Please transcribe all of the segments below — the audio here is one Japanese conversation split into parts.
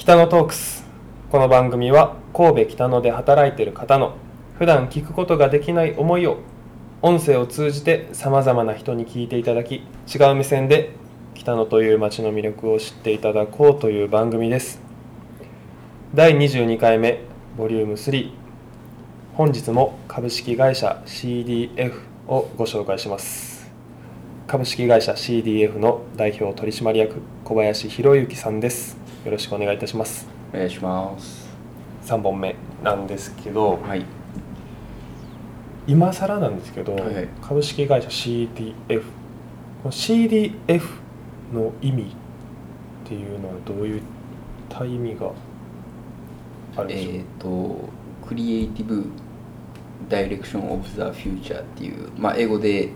北野トークス。この番組は神戸北野で働いている方の普段聞くことができない思いを音声を通じてさまざまな人に聞いていただき違う目線で北野という街の魅力を知っていただこうという番組です。第22回目ボリューム3本日も株式会社 CDF をご紹介します。株式会社 CDF の代表取締役小林博之さんです。よろしくお願いいたします。お願いします。3本目なんですけどはい。今更なんですけど、はい。はい株式会社 CDF この CDF の意味っていうのはどういった意味があるでしょう、っ、とクリエイティブ・ダイレクション・オブ・ザ・フューチャーっていう、まあ、英語で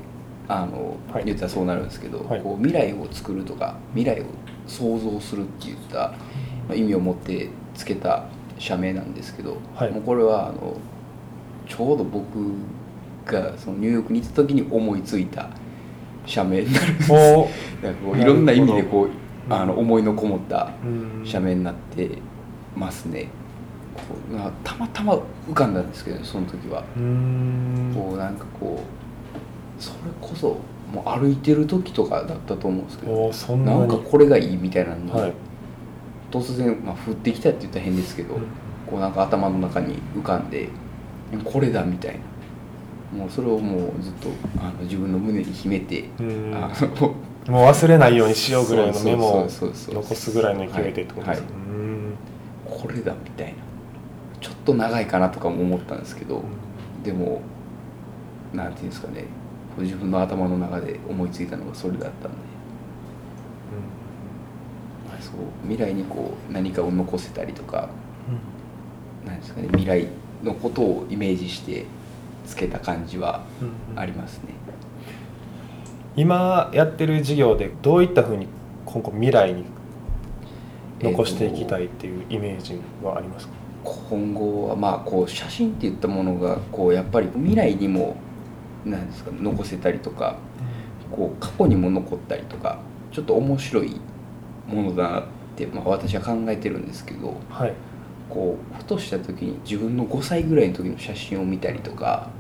あの、はい。言ったらそうなるんですけど、はい。こう未来を作るとか未来を想像するっていった、まあ意味を持ってつけた社名なんですけど、はい。もうこれはあのちょうど僕がそのニューヨークに行った時に思いついた社名になるんです。こういろんな意味でこうどあの思いのこもったうん。社名になってますね。こうなたまたま浮かんだんですけどその時は。うーん。こうなんかこうそれこそもう歩いてる時とかだったと思うんですけどそんなに。なんかこれがいいみたいなのはい。が突然、まあ、降ってきたって言ったら変ですけど、うん。こうなんか頭の中に浮かんでこれだみたいな。もうそれをもうずっとあの自分の胸に秘めて、うん。あの もう忘れないようにしようぐらいのメモを残すぐらいの勢いでってことですね、はうーん。これだみたいな。ちょっと長いかなとかも思ったんですけど、でもなんていうんですかね自分の頭の中で思いついたのがそれだったんで、まあそう未来にこう何かを残せたりとかなん。ですかね未来のことをイメージしてつけた感じはうんうん。ありますね。今やってる事業でどういったふうに今後未来に残していきたいっていうイメージはありますか、今後はまあこう写真っていったものがこうやっぱり未来にもなんですか残せたりとかこう過去にも残ったりとかちょっと面白いものだなって、まあ、私は考えてるんですけどはい。こうふとした時に自分の5歳ぐらいの時の写真を見たりとか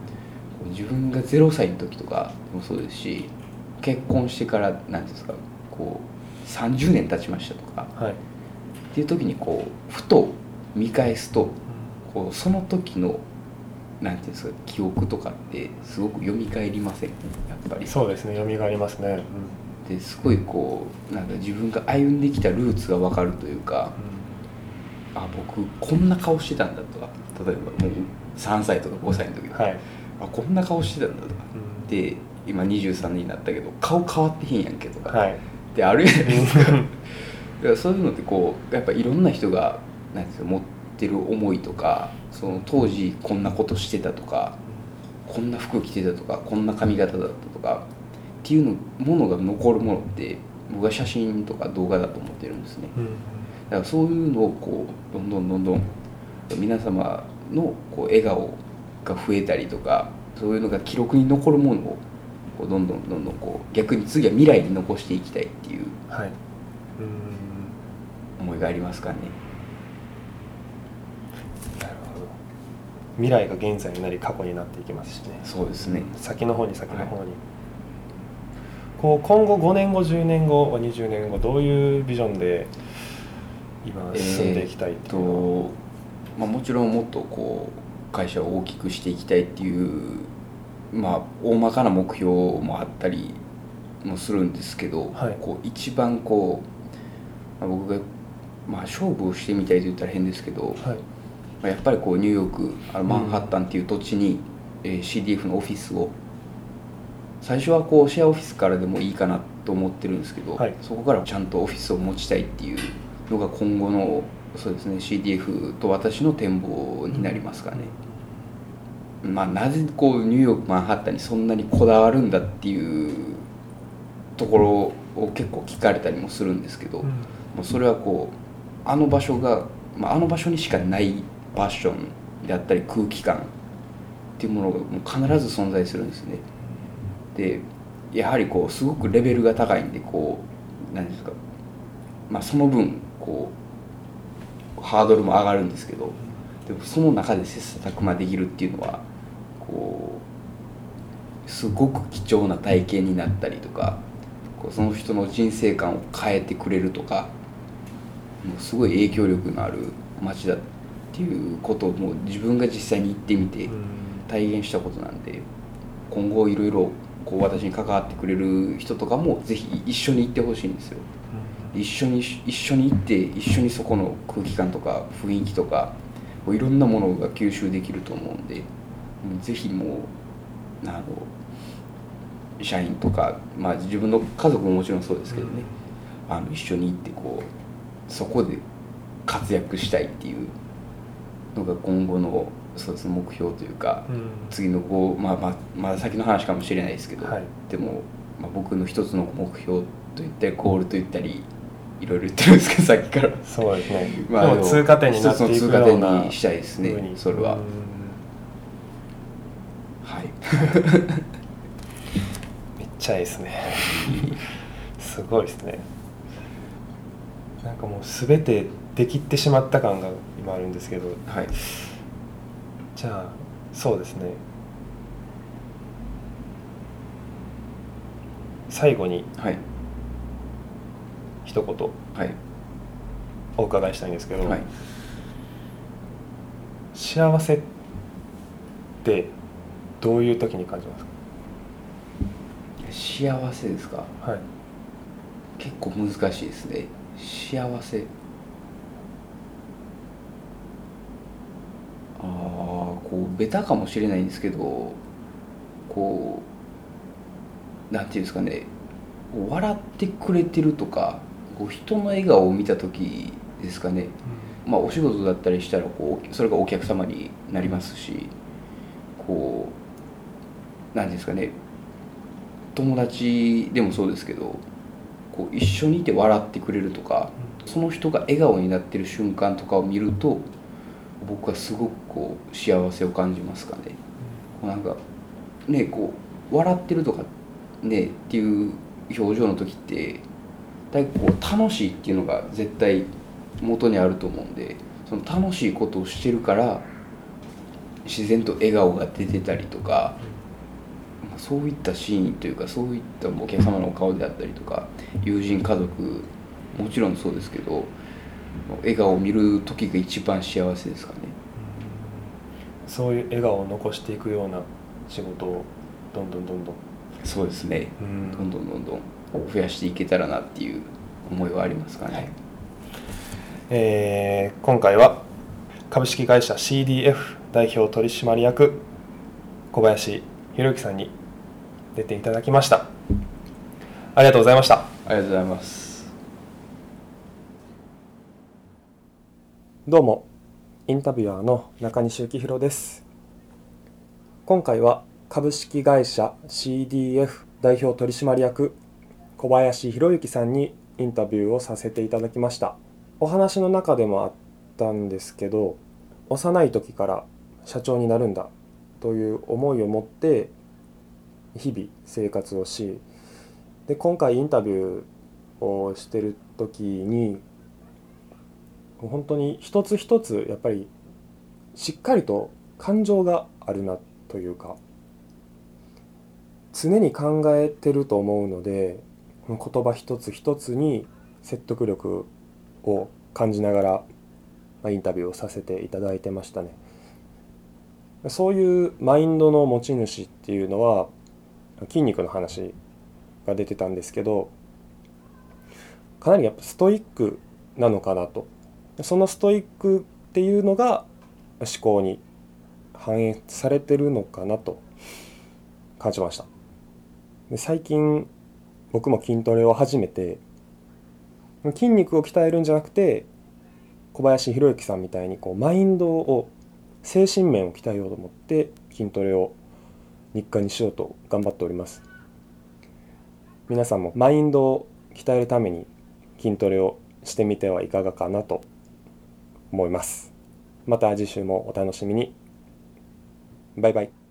自分が0歳の時とかもそうですし結婚してから何ですかこう30年経ちましたとかはい。っていう時にこうふと見返すとこうその時のなんていうんですか記憶とかってすごく蘇りません？やっぱり。そうですね蘇りますね、ですごいこうなんか自分が歩んできたルーツが分かるというかあ僕こんな顔してたんだとか例えばもう3歳とか5歳の時うん、はい、あこんな顔してたんだとか。うん。で今23になったけど顔変わってへんやんけとか、はい。であるじゃないですか。そういうのってこうやっぱいろんな人がなんですか持ってる思いとかその当時こんなことしてたとかこんな服着てたとかこんな髪型だったとかっていうのものが残るものって僕は写真とか動画だと思ってるんですね。うん。だからそういうのをこうどんどんどんどん皆様のこう笑顔が増えたりとかそういうのが記録に残るものをこうどんどんどんどんこう逆に次は未来に残していきたいっていう思いがありますかね。なるほど未来が現在になり過去になっていきますしね。そうですね。先の方に先の方に、こう今後5年後10年後20年後どういうビジョンで今進んでいきたいっていとまあもちろんもっとこう会社を大きくしていきたいっていうまあ大まかな目標もあったりもするんですけど、はい。こう一番こう、まあ、僕がまあ勝負をしてみたいと言ったら変ですけど、はい。まあやっぱりこうニューヨークあのマンハッタンっていう土地に、えー CDF のオフィスを最初はこうシェアオフィスからでもいいかなと思ってるんですけど、はい。そこからちゃんとオフィスを持ちたいっていうのが今後のそうですね CDF と私の展望になりますかね。まあ、なぜこうニューヨークマンハッタンにそんなにこだわるんだっていうところを結構聞かれたりもするんですけど、うん。それはこうあの場所が、まあ、あの場所にしかないパッションであったり空気感っていうものがもう必ず存在するんですね。でやはりこうすごくレベルが高いんでこう何ですか。まあその分こうハードルも上がるんですけどでもその中で切磋琢磨できるっていうのはこうすごく貴重な体験になったりとかこうその人の人生観を変えてくれるとかもうすごい影響力のある街だっていうことをもう自分が実際に行ってみて体現したことなんで今後いろいろこう私に関わってくれる人とかもぜひ一緒に行ってほしいんですよ。一緒に一緒に行って一緒にそこの空気感とか雰囲気とかいろんなものが吸収できると思うんでぜひもうあの社員とか、まあ、自分の家族ももちろんそうですけどね、あの一緒に行ってこうそこで活躍したいっていうのが今後のそうです目標というか、うん。次のこう、まあ、まあまだ先の話かもしれないですけど、はい。でも、まあ、僕の一つの目標といったりゴールといったりいろいろ言ってるんですけど さっきから。そうですね、まあでも通過点になっていく一つの通過点ようなにしたいですねそれは。うんはい。めっちゃいいですね。すごいですね。なんかもう全てできてしまった感が今あるんですけど。はい。じゃあそうですね。最後にはい。一言はい。お伺いしたいんですけど、はい。幸せってどういう時に感じます幸せですかか？はい。結構難しいですね。幸せああこうベタかもしれないんですけどこうなんていうんですかね笑ってくれてるとかこう人の笑顔を見た時ですかね。まあお仕事だったりしたらこうそれがお客様になりますしこうなんていうんですかね。友達でもそうですけどこう一緒にいて笑ってくれるとかその人が笑顔になってる瞬間とかを見ると僕はすごくこう幸せを感じますかね。こうなんかねこう笑ってるとかねっていう表情の時って大体こう楽しいっていうのが絶対元にあると思うんでその楽しいことをしてるから自然と笑顔が出てたりとかまあそういったシーンというかそういったお客様のお顔であったりとか友人家族もちろんそうですけど笑顔を見る時が一番幸せですかね。そういう笑顔を残していくような仕事をどんどんどんどん。そうですね。うん。どんどんどんどん増やしていけたらなっていう思いはありますかね、えー今回は株式会社 CDF 代表取締役小林博之さんに出ていただきました。ありがとうございました。ありがとうございますどうもインタビュアーの中西幸宏です。今回は株式会社 CDF 代表取締役小林博之さんにインタビューをさせていただきました。お話の中でもあったんですけど幼い時から社長になるんだという思いを持って日々生活をしで今回インタビューをしてる時に本当に一つ一つやっぱりしっかりと感情があるなというか常に考えてると思うので言葉一つ一つに説得力を感じながらインタビューをさせていただいてましたね。そういうマインドの持ち主っていうのは筋肉の話が出てたんですけどかなりやっぱストイックなのかなと。そのストイックっていうのが思考に反映されてるのかなと感じました。で最近僕も筋トレを始めて筋肉を鍛えるんじゃなくて小林博之さんみたいにこうマインドを精神面を鍛えようと思って筋トレを日課にしようと頑張っております。皆さんもマインドを鍛えるために筋トレをしてみてはいかがかなと思います。また次週もお楽しみに。バイバイ。